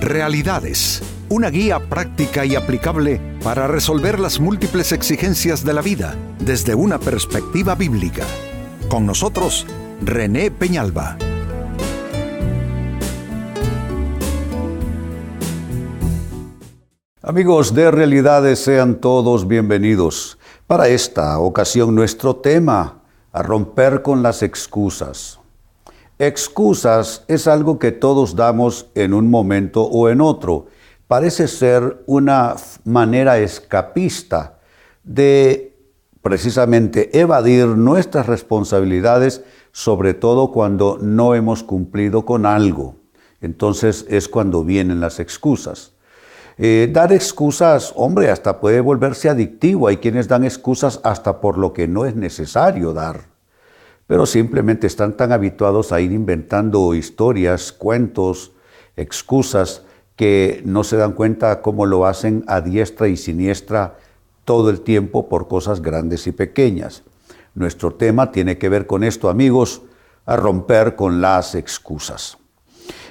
Realidades, una guía práctica y aplicable para resolver las múltiples exigencias de la vida desde una perspectiva bíblica. Con nosotros, René Peñalba. Amigos de Realidades, sean todos bienvenidos. Para esta ocasión nuestro tema, a romper con las excusas. Excusas es algo que todos damos en un momento o en otro. Parece ser una manera escapista de precisamente evadir nuestras responsabilidades, sobre todo cuando no hemos cumplido con algo. Entonces es cuando vienen las excusas. Eh, dar excusas, hombre, hasta puede volverse adictivo. Hay quienes dan excusas hasta por lo que no es necesario dar pero simplemente están tan habituados a ir inventando historias, cuentos, excusas, que no se dan cuenta cómo lo hacen a diestra y siniestra todo el tiempo por cosas grandes y pequeñas. Nuestro tema tiene que ver con esto, amigos, a romper con las excusas.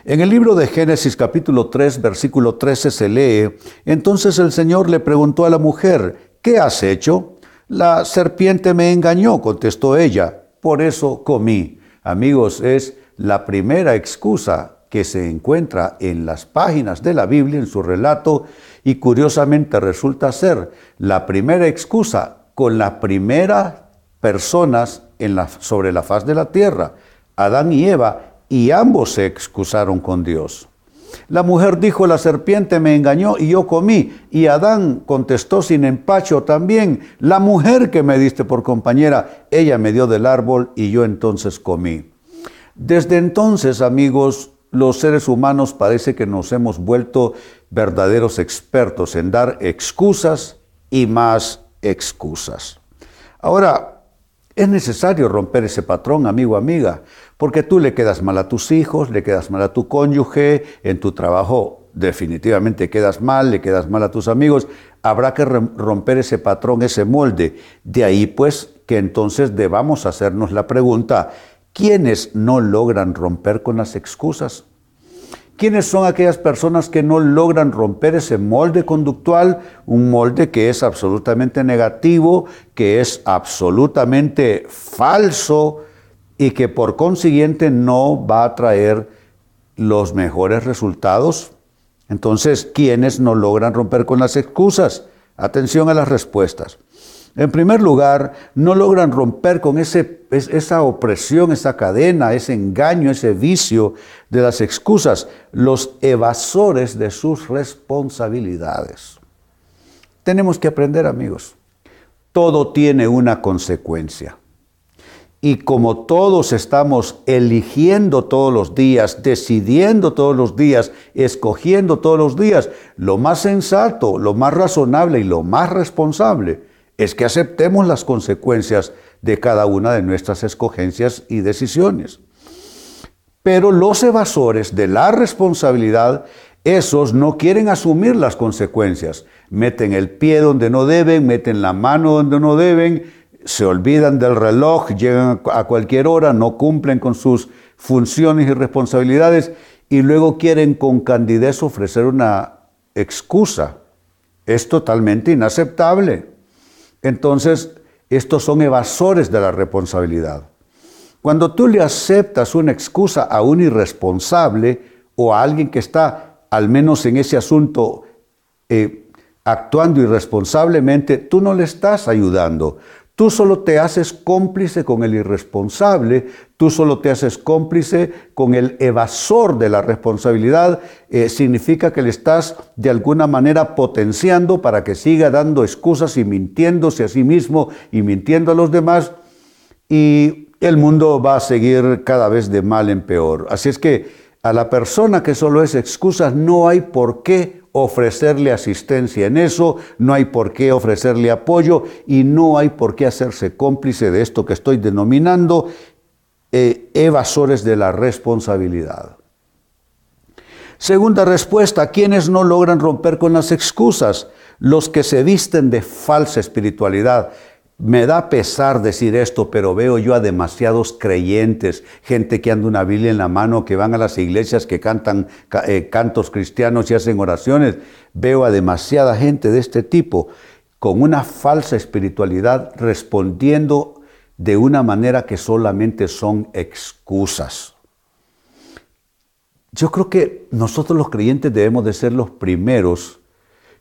En el libro de Génesis capítulo 3, versículo 13 se lee, entonces el Señor le preguntó a la mujer, ¿qué has hecho? La serpiente me engañó, contestó ella por eso comí. Amigos, es la primera excusa que se encuentra en las páginas de la Biblia, en su relato, y curiosamente resulta ser la primera excusa con las primeras personas sobre la faz de la tierra, Adán y Eva, y ambos se excusaron con Dios. La mujer dijo, la serpiente me engañó y yo comí. Y Adán contestó sin empacho también, la mujer que me diste por compañera, ella me dio del árbol y yo entonces comí. Desde entonces, amigos, los seres humanos parece que nos hemos vuelto verdaderos expertos en dar excusas y más excusas. Ahora, es necesario romper ese patrón, amigo, amiga, porque tú le quedas mal a tus hijos, le quedas mal a tu cónyuge, en tu trabajo definitivamente quedas mal, le quedas mal a tus amigos. Habrá que romper ese patrón, ese molde. De ahí pues que entonces debamos hacernos la pregunta, ¿quiénes no logran romper con las excusas? ¿Quiénes son aquellas personas que no logran romper ese molde conductual? Un molde que es absolutamente negativo, que es absolutamente falso y que por consiguiente no va a traer los mejores resultados. Entonces, ¿quiénes no logran romper con las excusas? Atención a las respuestas. En primer lugar, no logran romper con ese, esa opresión, esa cadena, ese engaño, ese vicio de las excusas, los evasores de sus responsabilidades. Tenemos que aprender, amigos, todo tiene una consecuencia. Y como todos estamos eligiendo todos los días, decidiendo todos los días, escogiendo todos los días, lo más sensato, lo más razonable y lo más responsable es que aceptemos las consecuencias de cada una de nuestras escogencias y decisiones. Pero los evasores de la responsabilidad, esos no quieren asumir las consecuencias. Meten el pie donde no deben, meten la mano donde no deben, se olvidan del reloj, llegan a cualquier hora, no cumplen con sus funciones y responsabilidades y luego quieren con candidez ofrecer una excusa. Es totalmente inaceptable. Entonces, estos son evasores de la responsabilidad. Cuando tú le aceptas una excusa a un irresponsable o a alguien que está, al menos en ese asunto, eh, actuando irresponsablemente, tú no le estás ayudando. Tú solo te haces cómplice con el irresponsable, tú solo te haces cómplice con el evasor de la responsabilidad. Eh, significa que le estás de alguna manera potenciando para que siga dando excusas y mintiéndose a sí mismo y mintiendo a los demás. Y el mundo va a seguir cada vez de mal en peor. Así es que a la persona que solo es excusas no hay por qué ofrecerle asistencia en eso, no hay por qué ofrecerle apoyo y no hay por qué hacerse cómplice de esto que estoy denominando eh, evasores de la responsabilidad. Segunda respuesta, ¿quiénes no logran romper con las excusas? Los que se visten de falsa espiritualidad. Me da pesar decir esto, pero veo yo a demasiados creyentes, gente que anda una Biblia en la mano, que van a las iglesias, que cantan eh, cantos cristianos y hacen oraciones. Veo a demasiada gente de este tipo con una falsa espiritualidad respondiendo de una manera que solamente son excusas. Yo creo que nosotros los creyentes debemos de ser los primeros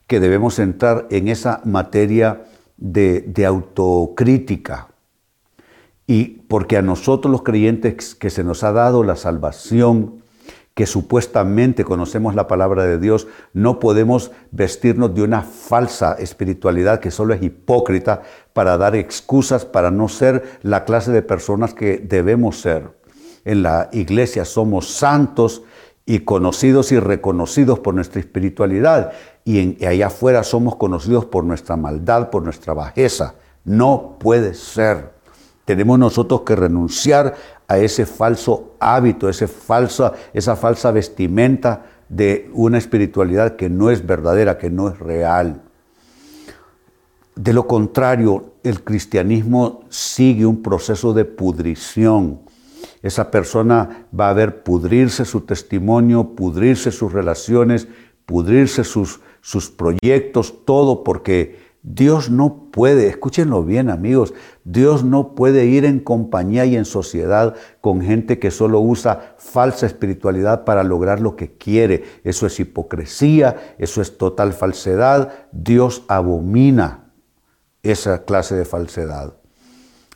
que debemos entrar en esa materia de, autocrítica. Y porque a nosotros los creyentes que se nos ha dado la salvación, que supuestamente conocemos la palabra de Dios, no podemos vestirnos de una falsa espiritualidad que solo es hipócrita para dar excusas para no ser la clase de personas que debemos ser. En la iglesia somos santos y conocidos y reconocidos por nuestra espiritualidad y, allá afuera somos conocidos por nuestra maldad, por nuestra bajeza. No puede ser. Tenemos nosotros que renunciar a ese falso hábito, esa falsa vestimenta de una espiritualidad que no es verdadera, que no es real. De lo contrario, el cristianismo sigue un proceso de pudrición. Esa persona va a ver pudrirse su testimonio, pudrirse sus relaciones, pudrirse sus, sus proyectos, todo, porque Dios no puede, escúchenlo bien amigos, Dios no puede ir en compañía y en sociedad con gente que solo usa falsa espiritualidad para lograr lo que quiere. Eso es hipocresía, eso es total falsedad. Dios abomina esa clase de falsedad.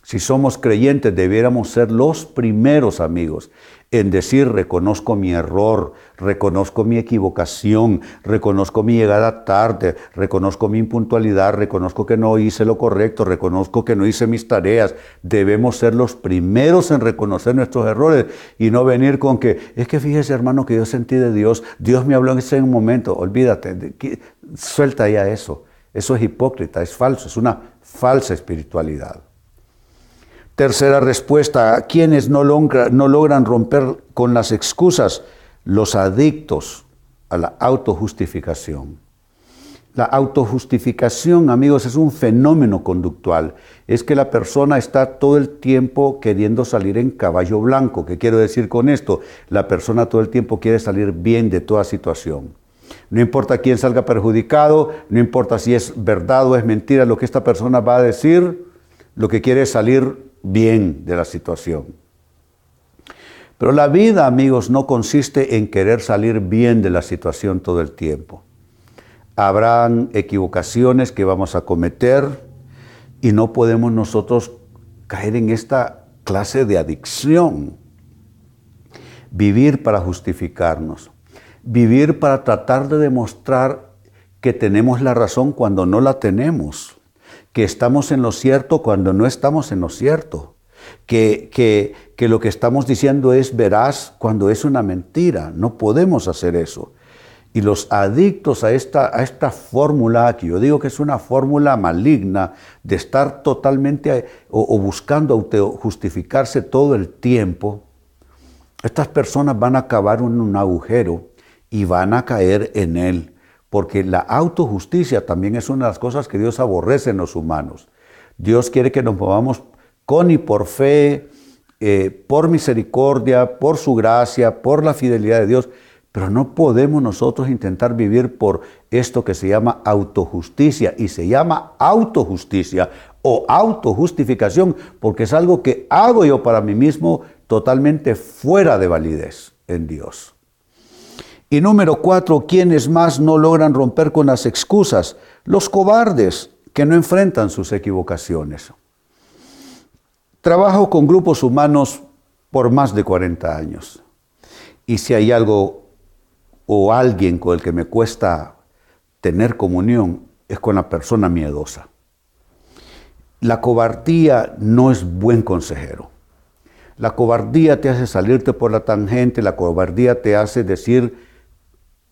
Si somos creyentes, debiéramos ser los primeros amigos en decir, reconozco mi error, reconozco mi equivocación, reconozco mi llegada tarde, reconozco mi impuntualidad, reconozco que no hice lo correcto, reconozco que no hice mis tareas. Debemos ser los primeros en reconocer nuestros errores y no venir con que, es que fíjese hermano que yo sentí de Dios, Dios me habló en ese momento, olvídate, suelta ya eso. Eso es hipócrita, es falso, es una falsa espiritualidad. Tercera respuesta, quienes no, logran romper con las excusas? Los adictos a la autojustificación. La autojustificación, amigos, es un fenómeno conductual. Es que la persona está todo el tiempo queriendo salir en caballo blanco. ¿Qué quiero decir con esto? La persona todo el tiempo quiere salir bien de toda situación. No importa quién salga perjudicado, no importa si es verdad o es mentira lo que esta persona va a decir, lo que quiere es salir bien de la situación. Pero la vida, amigos, no consiste en querer salir bien de la situación todo el tiempo. Habrán equivocaciones que vamos a cometer y no podemos nosotros caer en esta clase de adicción. Vivir para justificarnos. Vivir para tratar de demostrar que tenemos la razón cuando no la tenemos que estamos en lo cierto cuando no estamos en lo cierto, que, que, lo que estamos diciendo es veraz cuando es una mentira. No podemos hacer eso. Y los adictos a esta, a esta fórmula, que yo digo que es una fórmula maligna, de estar totalmente o, o buscando justificarse todo el tiempo, estas personas van a acabar en un agujero y van a caer en él porque la autojusticia también es una de las cosas que Dios aborrece en los humanos. Dios quiere que nos movamos con y por fe, eh, por misericordia, por su gracia, por la fidelidad de Dios, pero no podemos nosotros intentar vivir por esto que se llama autojusticia y se llama autojusticia o autojustificación porque es algo que hago yo para mí mismo totalmente fuera de validez en Dios. Y número cuatro, quienes más no logran romper con las excusas? Los cobardes que no enfrentan sus equivocaciones. Trabajo con grupos humanos por más de 40 años. Y si hay algo o alguien con el que me cuesta tener comunión, es con la persona miedosa. La cobardía no es buen consejero. La cobardía te hace salirte por la tangente, la cobardía te hace decir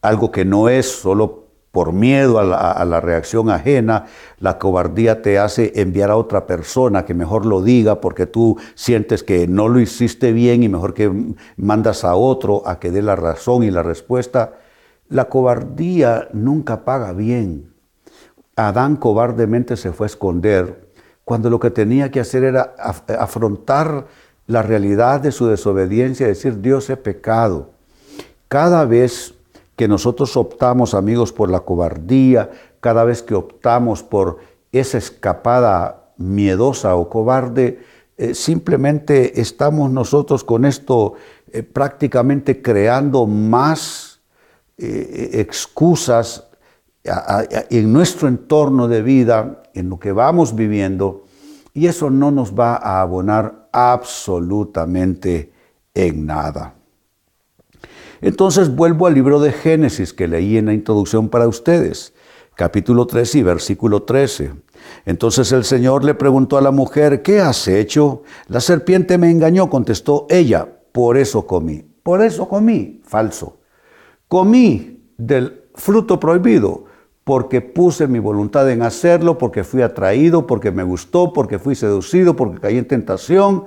algo que no es solo por miedo a la, reacción ajena, la cobardía te hace enviar a otra persona que mejor lo diga porque tú sientes que no lo hiciste bien y mejor que mandas a otro a que dé la razón y la respuesta. La cobardía nunca paga bien. Adán cobardemente se fue a esconder cuando lo que tenía que hacer era afrontar la realidad de su desobediencia, decir, Dios he pecado. Cada vez que nosotros optamos, amigos, por la cobardía, cada vez que optamos por esa escapada miedosa o cobarde, eh, simplemente estamos nosotros con esto eh, prácticamente creando más eh, excusas en nuestro entorno de vida, en lo que vamos viviendo, y eso no nos va a abonar absolutamente en nada. Entonces vuelvo al libro de Génesis que leí en la introducción para ustedes, capítulo 13 y versículo 13. Entonces el Señor le preguntó a la mujer, ¿qué has hecho? La serpiente me engañó, contestó ella, por eso comí. Por eso comí, falso. Comí del fruto prohibido, porque puse mi voluntad en hacerlo, porque fui atraído, porque me gustó, porque fui seducido, porque caí en tentación.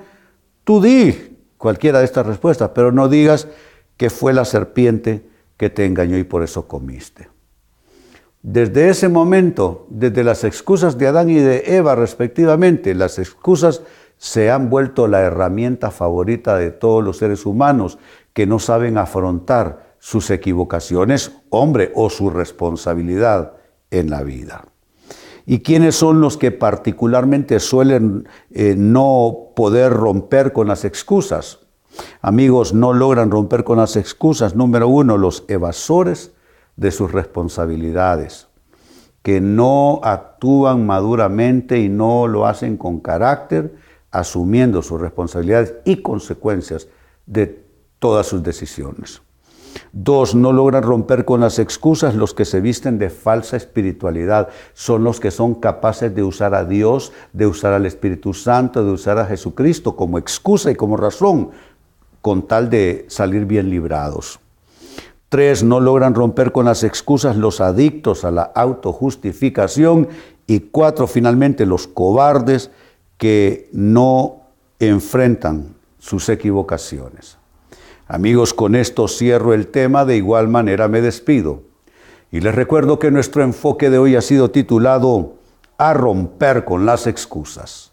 Tú di cualquiera de estas respuestas, pero no digas que fue la serpiente que te engañó y por eso comiste. Desde ese momento, desde las excusas de Adán y de Eva respectivamente, las excusas se han vuelto la herramienta favorita de todos los seres humanos que no saben afrontar sus equivocaciones, hombre, o su responsabilidad en la vida. ¿Y quiénes son los que particularmente suelen eh, no poder romper con las excusas? Amigos, no logran romper con las excusas. Número uno, los evasores de sus responsabilidades, que no actúan maduramente y no lo hacen con carácter, asumiendo sus responsabilidades y consecuencias de todas sus decisiones. Dos, no logran romper con las excusas los que se visten de falsa espiritualidad. Son los que son capaces de usar a Dios, de usar al Espíritu Santo, de usar a Jesucristo como excusa y como razón, con tal de salir bien librados. Tres, no logran romper con las excusas los adictos a la autojustificación. Y cuatro, finalmente, los cobardes que no enfrentan sus equivocaciones. Amigos, con esto cierro el tema, de igual manera me despido. Y les recuerdo que nuestro enfoque de hoy ha sido titulado A romper con las excusas.